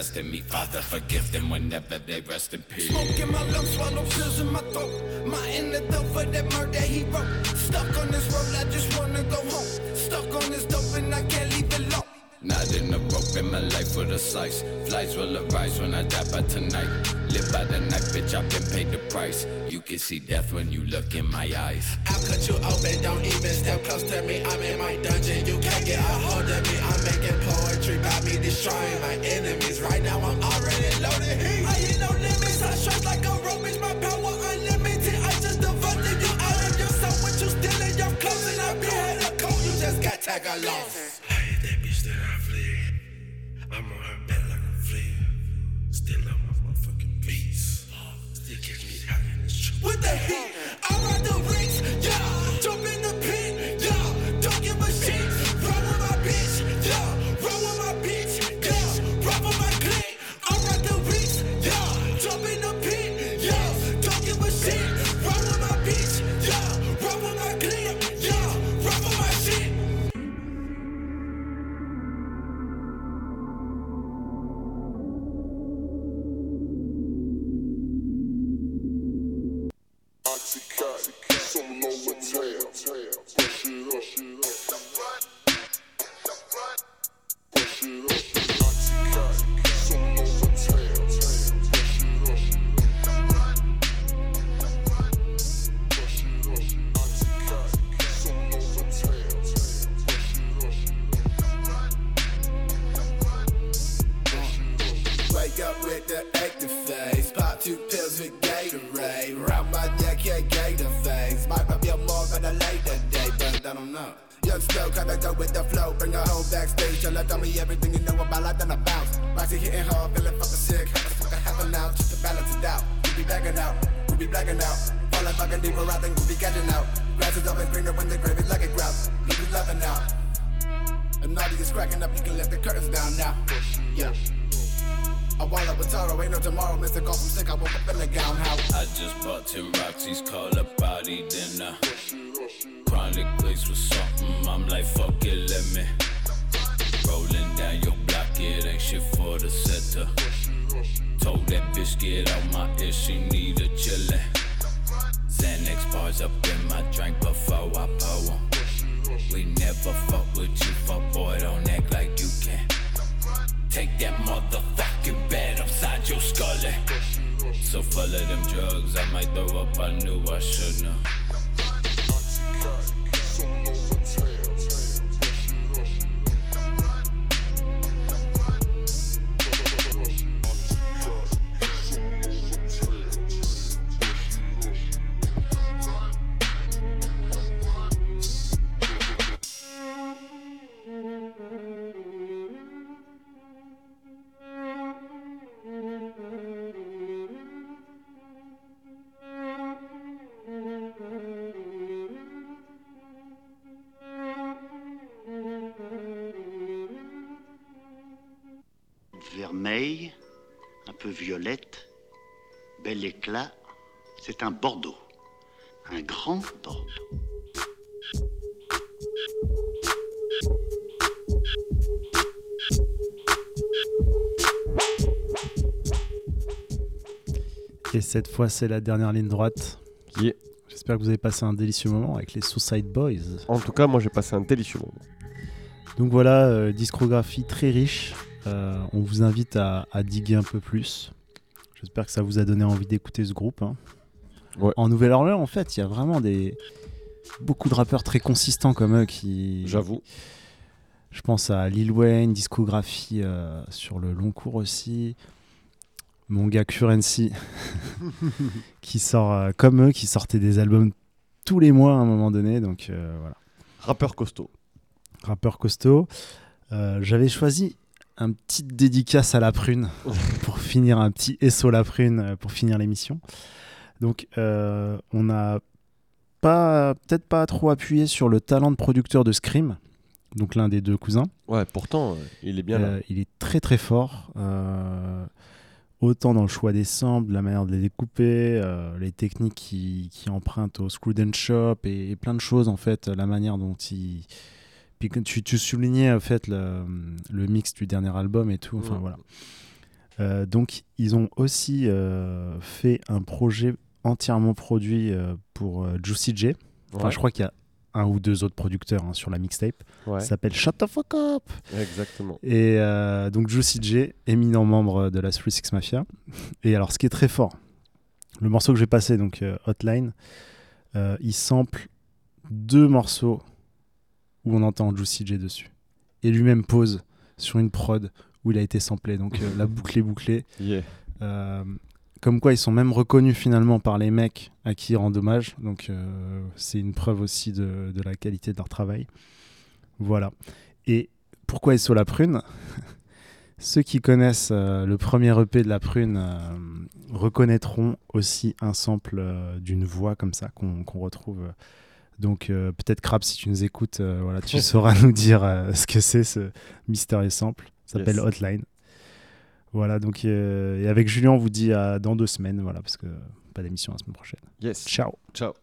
Tested me. Father, forgive them whenever they rest in peace. Smoke in my lungs, swallow pills in my throat. My inner though for that murder he wrote. Stuck on this road, I just wanna slice. Flies will arise when I die by tonight. Live by the night, bitch, I've been paid the price. You can see death when you look in my eyes. I'll cut you open, don't even step close to me. I'm in my dungeon, you can't get a hold of me. I'm making poetry by me destroying my enemies. Right now I'm already loaded. Heat. I ain't no limits, I strike like a rope, bitch. My power unlimited. I just devoted you out of your soul. What you stealing your clothes and I be had a coat. You just got tag along. The heat. Curtains down now. Yeah. I wall up with Taro, ain't no tomorrow. Mr. Call from sick, I woke up in the gown house. I just bought 10 Roxy's, call a body dinner. Chronic place with something, I'm like, fuck it, let me. Rolling down your block, it ain't shit for the setter. Told that bitch get out my ear, she need a chillin'. Xanax bars up in my drink before I pour 'em. We never fuck with you, fuck boy, don't act. Take that motherfucking bed upside your skull. So full of them drugs, I might throw up, I knew I shouldn't c'est un Bordeaux. Un grand Bordeaux. Et cette fois, c'est la dernière ligne droite. Yeah. J'espère que vous avez passé un délicieux moment avec les Suicide Boys. En tout cas, moi j'ai passé un délicieux moment. Donc voilà, euh, discographie très riche. Euh, on vous invite à, à diguer un peu plus. J'espère que ça vous a donné envie d'écouter ce groupe. hein. En Nouvelle-Orléans, en fait, il y a vraiment des beaucoup de rappeurs très consistants comme eux qui. J'avoue. Je pense à Lil Wayne, discographie euh, sur le long cours aussi. Mon gars Currency, qui sort euh, comme eux, qui sortait des albums tous les mois à un moment donné. Donc euh, voilà. Rappeur costaud. Rappeur costaud. J'avais choisi un petit dédicace à la prune pour finir un petit SO la prune pour finir l'émission. Donc euh, on n'a pas peut-être pas trop appuyé sur le talent de producteur de Scream, donc l'un des deux cousins. Ouais, pourtant, euh, il est bien là. Euh, il est très très fort. autant dans le choix des samples, la manière de les découper, les techniques qui, qui empruntent au Screw and Shop et, et plein de choses en fait, la manière dont il. Puis tu, tu soulignais en fait le, le mix du dernier album et tout. Enfin Mm. voilà. Euh, donc ils ont aussi euh, fait un projet entièrement produit euh, pour euh, Juicy J. Enfin, Ouais. je crois qu'il y a un ou deux autres producteurs hein, sur la mixtape. Ouais. Ça s'appelle Shut the fuck up. Exactement. Et euh, donc Juicy J, éminent membre de la 36 Mafia. Et alors, ce qui est très fort, le morceau que j'ai passé, donc euh, Hotline, euh, il sample deux morceaux où on entend Juicy J dessus. Et lui-même pose sur une prod où il a été samplé. Donc la boucle est bouclée. Yeah. Comme quoi, ils sont même reconnus finalement par les mecs à qui ils rendent hommage. Donc, euh, c'est une preuve aussi de, de la qualité de leur travail. Voilà. Et pourquoi SO la prune? Ceux qui connaissent euh, le premier EP de la prune euh, reconnaîtront aussi un sample d'une voix comme ça qu'on retrouve. Donc, euh, peut-être Crab, si tu nous écoutes, euh, voilà, tu sauras nous dire euh, ce que c'est ce mystérieux sample. Ça s'appelle Yes. Hotline. Voilà, donc euh, et avec Julien, on vous dit à dans deux semaines, voilà, parce que pas d'émission la semaine prochaine. Yes. Ciao. Ciao.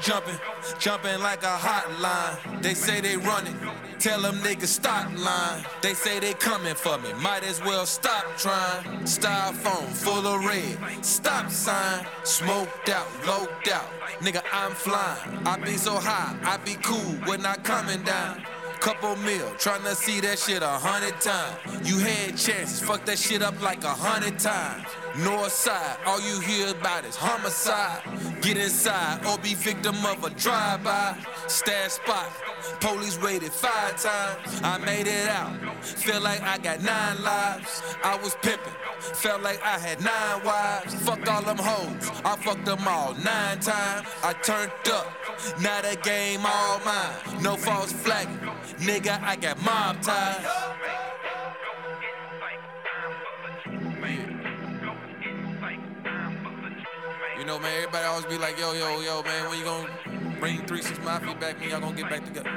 Jumping, jumping like a hotline. They say they running, tell them niggas stop line. They say they coming for me, might as well stop trying. Styrofoam full of red, stop sign. Smoked out, loped out, nigga I'm flying. I be so high, I be cool when I coming down. Couple mil, tryna see that shit a hundred times. You had chances, fuck that shit up like a hundred times. North side, all you hear about is homicide. Get inside or be victim of a drive-by. Stash spot, police raided five times. I made it out, feel like I got nine lives. I was pimping, felt like I had nine wives. Fuck all them hoes, I fucked them all nine times. I turned up, now the game all mine. No false flag, nigga, I got mob ties. You know, man, everybody always be like, yo, yo, yo, man, when you gonna bring 3 6 Mafia back? When y'all gonna get back together?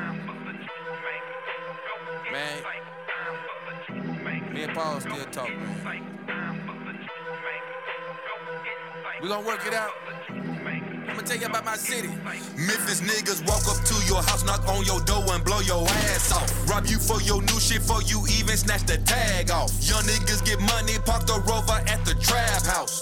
Man. Me and Paul still talk, man. We gonna work it out. I'ma tell you about my city. Memphis niggas walk up to your house, knock on your door and blow your ass off. Rob you for your new shit, for you even snatch the tag off. Young niggas get money, park the rover at the trap house.